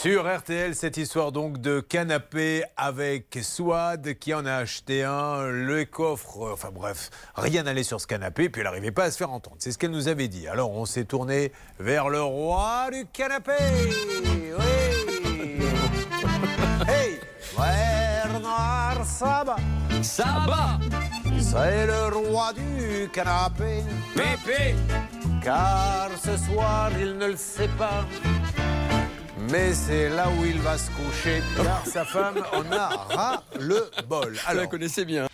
Sur RTL, cette histoire donc de canapé avec Swad qui en a acheté un, le coffre, enfin bref, rien n'allait sur ce canapé, puis elle n'arrivait pas à se faire entendre. C'est ce qu'elle nous avait dit. Alors on s'est tourné vers le roi du canapé. Oui. hey, Bernard Saba. Saba C'est le roi du canapé. Pépé Car ce soir, il ne le sait pas. Mais c'est là où il va se coucher, car sa femme en a ras le bol. Vous la connaissez bien.